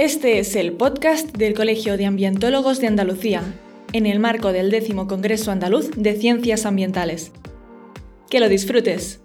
Este es el podcast del Colegio de Ambientólogos de Andalucía, en el marco del décimo Congreso Andaluz de Ciencias Ambientales. Que lo disfrutes.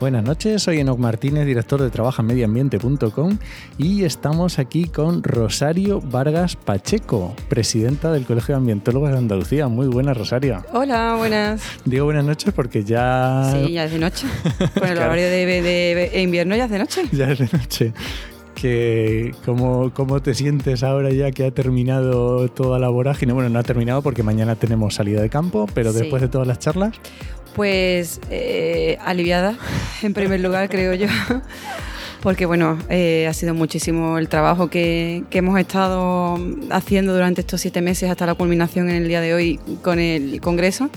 Buenas noches, soy Enoc Martínez, director de trabajaenmedioambiente.com y estamos aquí con Rosario Vargas Pacheco, presidenta del Colegio de Ambientólogos de Andalucía. Muy buenas, Rosario. Hola, buenas. Digo buenas noches porque ya... Sí, ya es de noche. Con el horario de, de invierno ya es de noche. Ya es de noche que cómo, cómo, te sientes ahora ya que ha terminado toda la vorágine. Bueno, no ha terminado porque mañana tenemos salida de campo, pero después de todas las charlas. Pues eh, aliviada, en primer lugar, creo yo. Porque bueno, eh, ha sido muchísimo el trabajo que, que, hemos estado haciendo durante estos siete meses hasta la culminación en el día de hoy con el Congreso.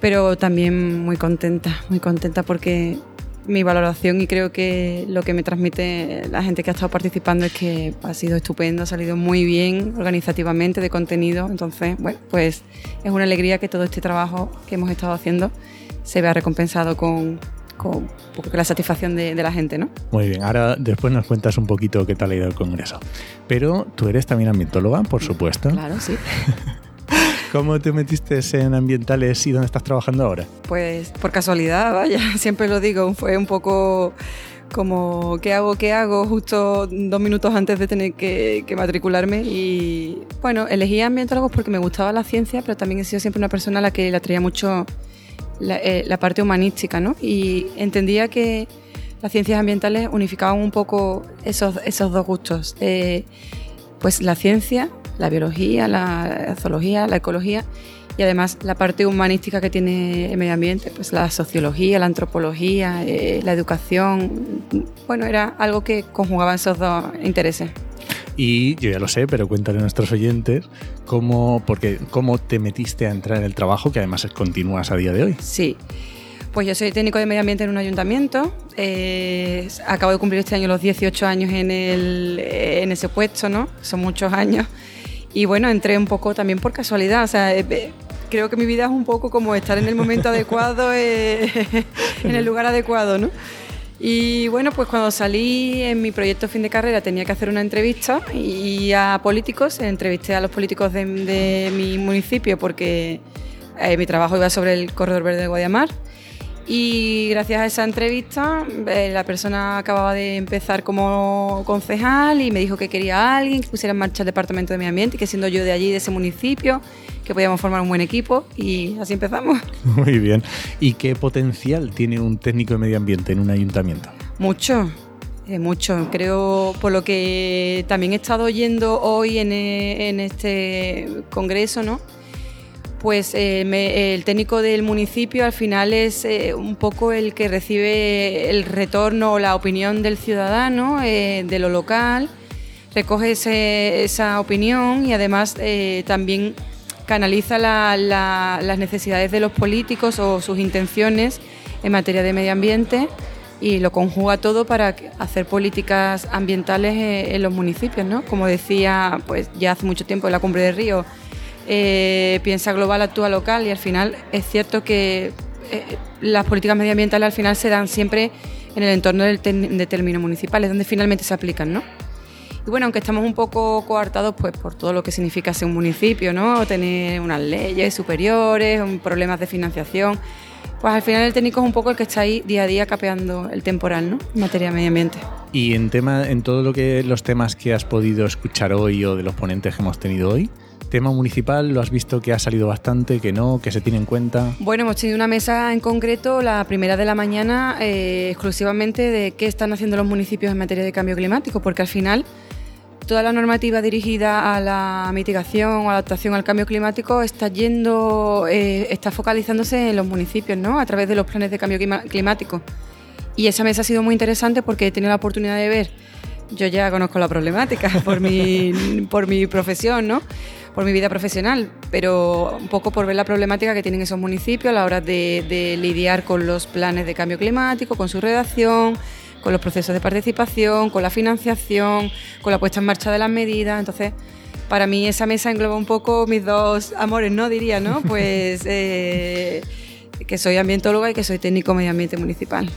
Pero también muy contenta, muy contenta porque mi valoración y creo que lo que me transmite la gente que ha estado participando es que ha sido estupendo, ha salido muy bien organizativamente de contenido. Entonces, bueno, pues es una alegría que todo este trabajo que hemos estado haciendo se vea recompensado con, con, la satisfacción de, de, la gente, ¿no? Muy bien, ahora después nos cuentas un poquito qué tal ha ido el Congreso. Pero tú eres también ambientóloga, por supuesto. Claro, sí. ¿Cómo te metiste en ambientales y dónde estás trabajando ahora? Pues por casualidad, vaya, siempre lo digo, fue un poco como qué hago, qué hago, justo dos minutos antes de tener que, matricularme. Y bueno, elegí ambientólogos porque me gustaba la ciencia, pero también he sido siempre una persona a la que le atraía mucho la, eh, parte humanística, ¿no? Y entendía que las ciencias ambientales unificaban un poco esos, esos dos gustos. Eh, pues la ciencia la biología, la zoología, la ecología y además la parte humanística que tiene el medio ambiente, pues la sociología, la antropología, eh, la educación. Bueno, era algo que conjugaba esos dos intereses. Y yo ya lo sé, pero cuéntale a nuestros oyentes cómo, porque, cómo te metiste a entrar en el trabajo, que además continúas a día de hoy. Sí. Pues yo soy técnico de medio ambiente en un ayuntamiento. Eh, acabo de cumplir este año los 18 años en, el, en ese puesto, ¿no? Son muchos años. Y bueno, entré un poco también por casualidad, o sea, eh, creo que mi vida es un poco como estar en el momento adecuado, eh, en el lugar adecuado, ¿no? Y bueno, pues cuando salí en mi proyecto fin de carrera tenía que hacer una entrevista y a políticos, entrevisté a los políticos de, mi municipio porque eh, mi trabajo iba sobre el corredor verde de Guadiamar. Y gracias a esa entrevista, eh, la persona acababa de empezar como concejal y me dijo que quería a alguien que pusiera en marcha el departamento de medio ambiente que siendo yo de allí, de ese municipio, que podíamos formar un buen equipo y así empezamos. Muy bien. ¿Y qué potencial tiene un técnico de medio ambiente en un ayuntamiento? Mucho, eh, mucho. Creo, por lo que también he estado oyendo hoy en, eh, en este congreso, ¿no? pues eh, el técnico del municipio al final es eh, un poco el que recibe el retorno o la opinión del ciudadano de lo local, recoge esa opinión y además también canaliza las necesidades de los políticos o sus intenciones en materia de medio ambiente y lo conjuga todo para hacer políticas ambientales en los municipios, ¿no? Como decía, pues ya hace mucho tiempo en la Cumbre de Río, eh, piensa global, actúa local y al final es cierto que eh, las políticas medioambientales al final se dan siempre en el entorno del de términos municipales, donde finalmente se aplican, ¿no? Y bueno, aunque estamos un poco coartados pues, por todo lo que significa ser un municipio, ¿no? Tener unas leyes superiores, problemas de financiación, pues al final el técnico es un poco el que está ahí día a día capeando el temporal, ¿no? En materia de medio ambiente. Y en tema, en todo lo que los temas que has podido escuchar hoy o de los ponentes que hemos tenido hoy, tema municipal, ¿lo has visto que ha salido bastante, que no, que se tiene en cuenta? Bueno, hemos tenido una mesa en concreto, la primera de la mañana, eh, exclusivamente de qué están haciendo los municipios en materia de cambio climático, porque al final toda la normativa dirigida a la mitigación o adaptación al cambio climático está yendo, eh, está focalizándose en los municipios, ¿no? A través de los planes de cambio climático. Y esa mesa ha sido muy interesante porque he tenido la oportunidad de ver, yo ya conozco la problemática por mi, por mi profesión, ¿no? por mi vida profesional, pero un poco por ver la problemática que tienen esos municipios a la hora de, lidiar con los planes de cambio climático, con su redacción, con los procesos de participación, con la financiación, con la puesta en marcha de las medidas. Entonces, para mí esa mesa engloba un poco mis dos amores, ¿no? Diría, ¿no? Pues eh, que soy ambientóloga y que soy técnico medio ambiente municipal.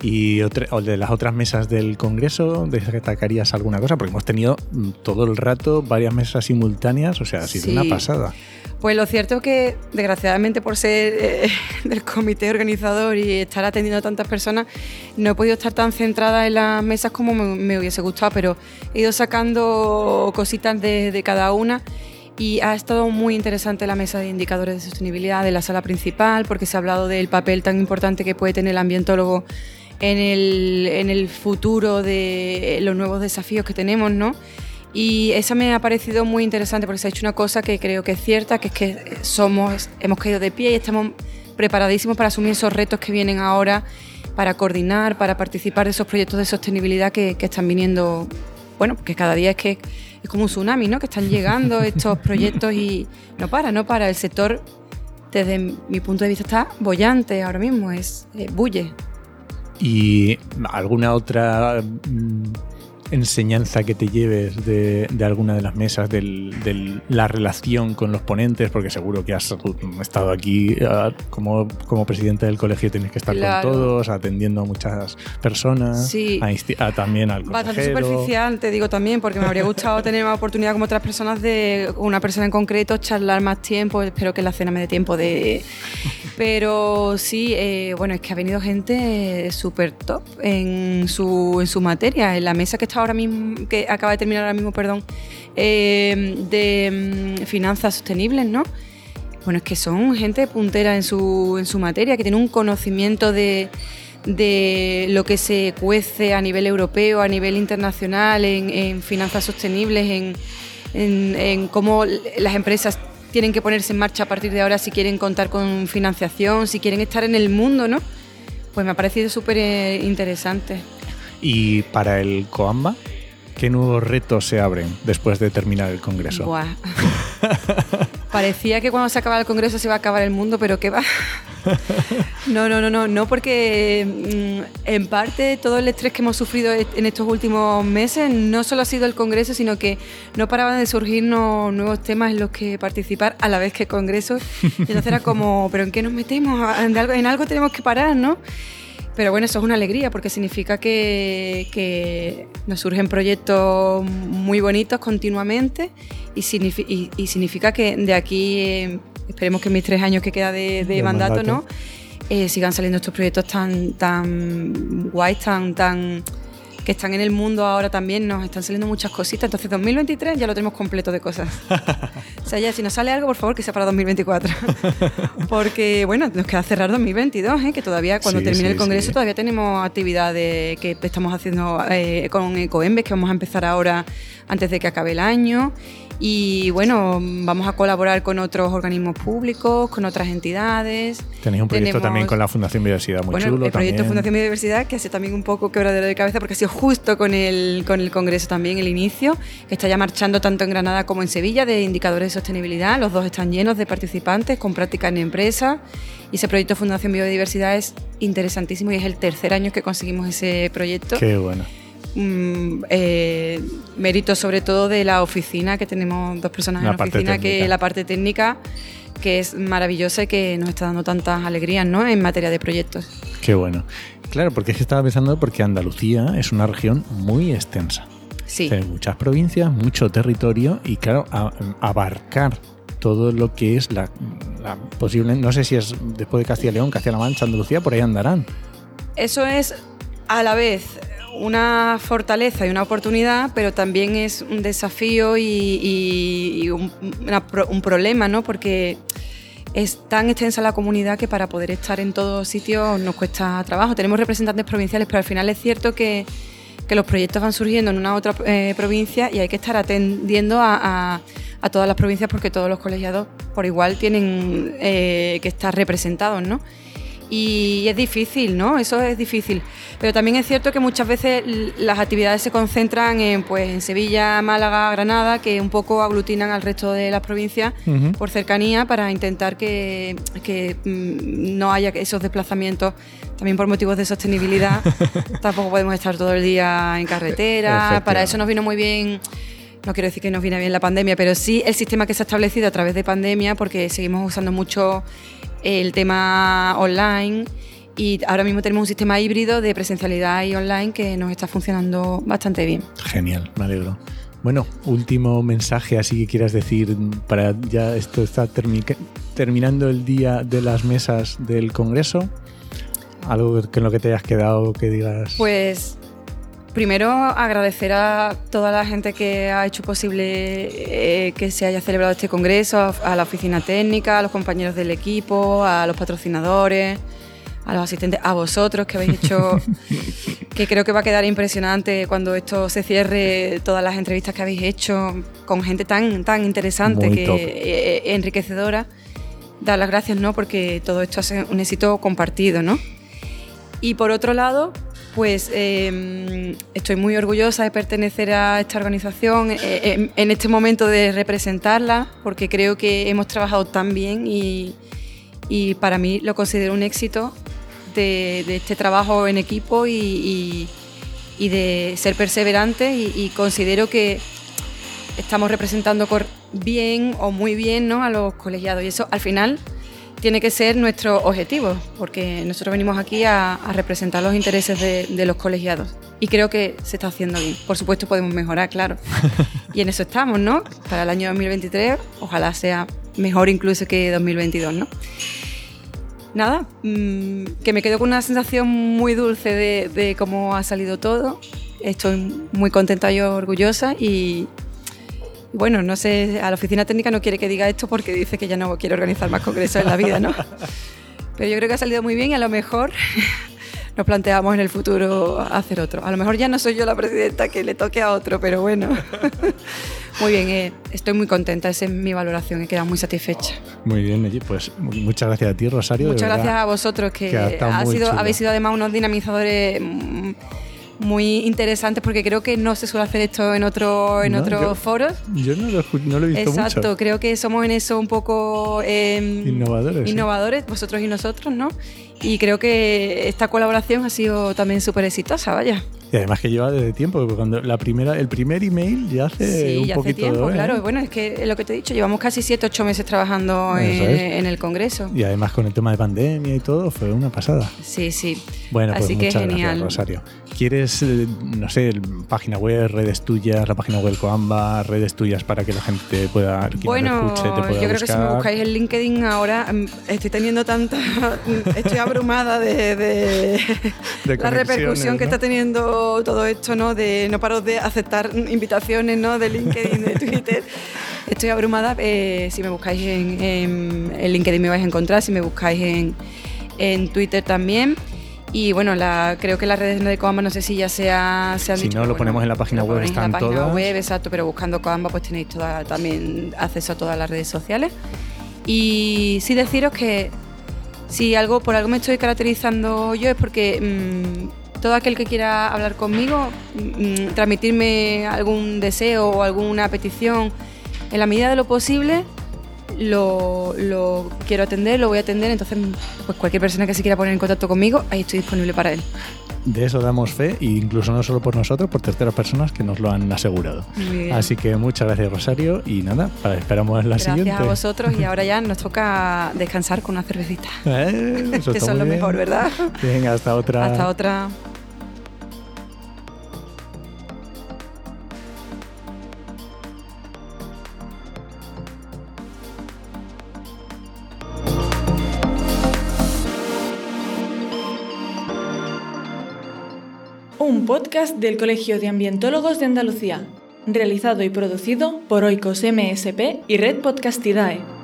¿Y de las otras mesas del Congreso destacarías alguna cosa? Porque hemos tenido mm, todo el rato varias mesas simultáneas, o sea, ha sido una pasada. Pues lo cierto es que, desgraciadamente, por ser eh, del comité organizador y estar atendiendo a tantas personas, no he podido estar tan centrada en las mesas como me, hubiese gustado, pero he ido sacando cositas de, cada una y ha estado muy interesante la mesa de indicadores de sostenibilidad de la sala principal, porque se ha hablado del papel tan importante que puede tener el ambientólogo en el, en el futuro de los nuevos desafíos que tenemos, ¿no? Y esa me ha parecido muy interesante porque se ha hecho una cosa que creo que es cierta, que es que somos, hemos caído de pie y estamos preparadísimos para asumir esos retos que vienen ahora, para coordinar, para participar de esos proyectos de sostenibilidad que, están viniendo, bueno, porque cada día es que es como un tsunami, ¿no? Que están llegando estos proyectos y no para, no para. El sector, desde mi punto de vista, está bollante ahora mismo, es eh, bulle. ¿Y alguna otra mm, enseñanza que te lleves de, alguna de las mesas, de la relación con los ponentes, porque seguro que has estado aquí ah, como, como presidente del colegio, tienes que estar con todos, atendiendo a muchas personas, sí. a, también al Bastante superficial, te digo también, porque me habría gustado tener más oportunidad como otras personas de una persona en concreto, charlar más tiempo, espero que la cena me dé tiempo de... Pero sí, eh, bueno, es que ha venido gente súper top en su, en su materia, en la mesa que ahora mismo, que acaba de terminar ahora mismo, perdón, eh, de mm, finanzas sostenibles, ¿no? Bueno, es que son gente puntera en su, en su materia, que tiene un conocimiento de, de lo que se cuece a nivel europeo, a nivel internacional, en, finanzas sostenibles, en, en, cómo las empresas tienen que ponerse en marcha a partir de ahora si quieren contar con financiación, si quieren estar en el mundo, ¿no? Pues me ha parecido súper eh, interesante. ¿Y para el Coamba? ¿Qué nuevos retos se abren después de terminar el Congreso? Parecía que cuando se acaba el Congreso se iba a acabar el mundo, pero ¿qué va? No, no, no, no, no, porque mm, en parte todo el estrés que hemos sufrido en estos últimos meses no solo ha sido el Congreso, sino que no paraban de surgirnos nuevos temas en los que participar a la vez que el Congreso. Entonces era como, ¿pero en qué nos metemos? En algo tenemos que parar, ¿no? Pero bueno, eso es una alegría porque significa que, nos surgen proyectos muy bonitos continuamente y, significa que de aquí, eh, esperemos que en mis tres años que queda de, mandato, ¿no? Eh, sigan saliendo estos proyectos tan, tan guays, tan, tan que están en el mundo ahora también, nos están saliendo muchas cositas. Entonces 2023 ya lo tenemos completo de cosas. o sea, ya si nos sale algo, por favor, que sea para 2024. Porque, bueno, nos queda cerrar 2022, ¿eh? que todavía cuando termine el Congreso todavía tenemos actividades que estamos haciendo eh, con Ecoembes, que vamos a empezar ahora antes de que acabe el año. Y bueno, vamos a colaborar con otros organismos públicos, con otras entidades. Tenéis un proyecto también con la Fundación Biodiversidad muy bueno, El proyecto Fundación Biodiversidad, que hace también un poco quebradero de cabeza, porque ha sido justo con el, con el Congreso también, el inicio, que está ya marchando tanto en Granada como en Sevilla, de indicadores de sostenibilidad. Los dos están llenos de participantes con prácticas en empresas. Y ese proyecto Fundación Biodiversidad es interesantísimo y es el tercer año que conseguimos ese proyecto. Qué bueno. Mm, eh, mérito sobre todo de la oficina, que tenemos dos personas en la oficina, que la parte técnica, que es maravillosa y que nos está dando tantas alegrías ¿no? en materia de proyectos. Qué bueno. Claro, porque es que estaba pensando porque Andalucía es una región muy extensa. Sí. Muchas provincias, mucho territorio y claro, abarcar todo lo que es la, la, posible, no sé si es después de Castilla y León, Castilla-La Mancha, Andalucía, por ahí andarán. Eso es a la vez una fortaleza y una oportunidad, pero también es un desafío y, un, problema, ¿no? Porque es tan extensa la comunidad que para poder estar en todos sitios nos cuesta trabajo. Tenemos representantes provinciales, pero al final es cierto que, los proyectos van surgiendo en una otra eh, provincia y hay que estar atendiendo a, todas las provincias porque todos los colegiados por igual tienen eh, que estar representados, ¿no? Y es difícil, ¿no? Eso es difícil. Pero también es cierto que muchas veces las actividades se concentran en, pues, en Sevilla, Málaga, Granada, que un poco aglutinan al resto de las provincias por cercanía para intentar que, mm, no haya esos desplazamientos también por motivos de sostenibilidad. Tampoco podemos estar todo el día en carretera. Para eso nos vino muy bien no quiero decir que nos viene bien la pandemia, pero sí el sistema que se ha establecido a través de pandemia, porque seguimos usando mucho el tema online y ahora mismo tenemos un sistema híbrido de presencialidad y online que nos está funcionando bastante bien. Genial, me alegro. Bueno, último mensaje así que quieras decir para ya esto está terminando el día de las mesas del Congreso. Algo en lo que te hayas quedado que digas. Pues primero agradecer a toda la gente que ha hecho posible eh, que se haya celebrado este Congreso, a la oficina técnica, a los compañeros del equipo, a los patrocinadores a los asistentes, a vosotros que habéis hecho, que creo que va a quedar impresionante cuando esto se cierre, todas las entrevistas que habéis hecho con gente tan, tan interesante, que eh, eh, enriquecedora. Dar las gracias, ¿no? Porque todo esto es un éxito compartido, ¿no? Y por otro lado, pues em, estoy muy orgullosa de pertenecer a esta organización, eh, en este momento de representarla, porque creo que hemos trabajado tan bien y, y para mí lo considero un éxito de, este trabajo en equipo y, de ser perseverante y, considero que estamos representando bien o muy bien ¿no? a los colegiados y eso al final tiene que ser nuestro objetivo porque nosotros venimos aquí a, representar los intereses de, de, los colegiados y creo que se está haciendo bien. Por supuesto podemos mejorar, claro. y en eso estamos, ¿no? Para el año 2023 ojalá sea mejor incluso que 2022, ¿no? nada, mm, que me quedo con una sensación muy dulce de, cómo ha salido todo. Estoy muy contenta y orgullosa y, bueno, no sé, a la oficina técnica no quiere que diga esto porque dice que ya no quiere organizar más congresos en la vida, ¿no? Pero yo creo que ha salido muy bien y a lo mejor nos planteamos en el futuro hacer otro. A lo mejor ya no soy yo la presidenta que le toque a otro, pero bueno. Muy bien, eh, estoy muy contenta, esa es mi valoración, he quedado muy satisfecha. Muy bien, pues muchas gracias a ti, Rosario. Muchas gracias a vosotros, que, ha sido, habéis sido además unos dinamizadores mm, muy interesantes porque creo que no se suele hacer esto en otro en otros foros. Yo no lo, no lo, he visto Exacto, creo que somos en eso un poco em, innovadores. Innovadores, vosotros y nosotros, ¿no? Y creo que esta colaboración ha sido también súper exitosa, vaya. Y además que lleva desde tiempo, porque cuando la primera, el primer email ya hace un ya hace tiempo, claro. Bueno, es que lo que te he dicho, llevamos casi 7, 8 meses trabajando en, el Congreso. Y además con el tema de pandemia y todo, fue una pasada. Sí, sí. Bueno, pues Así que muchas genial. Gracias, Rosario. ¿Quieres, eh, no sé, página web, redes tuyas, la página web Coamba, redes tuyas para que la gente pueda, bueno, escuche, te pueda yo creo que si me buscáis en LinkedIn ahora, mm, estoy teniendo tanta, estoy abrumada de, la repercusión que está teniendo todo esto, ¿no? De no paro de aceptar invitaciones, ¿no? De LinkedIn, de Twitter. Estoy abrumada. Eh, si me buscáis en, LinkedIn me vais a encontrar, si me buscáis en, en Twitter también. Y bueno, la, creo que las redes de Coamba no sé si ya se, ha, se han si dicho. no, lo ponemos en la página web, están en la página web, exacto, pero buscando Coamba pues tenéis toda, también acceso a todas las redes sociales. Y sí deciros que si algo por algo me estoy caracterizando yo es porque mm, todo aquel que quiera hablar conmigo, mm, transmitirme algún deseo o alguna petición en la medida de lo posible, lo, lo, quiero atender, lo voy a atender, entonces pues cualquier persona que se quiera poner en contacto conmigo, ahí estoy disponible para él. De eso damos fe, e incluso no solo por nosotros, por terceras personas que nos lo han asegurado. Así que muchas gracias Rosario y nada, esperamos la siguiente. Gracias a vosotros y ahora ya nos toca descansar con una cervecita. Eh, eso, es lo mejor, ¿verdad? Venga, hasta otra. Hasta otra. Un podcast del Colegio de Ambientólogos de Andalucía, realizado y producido por Oikos MSP y Red Podcastidae.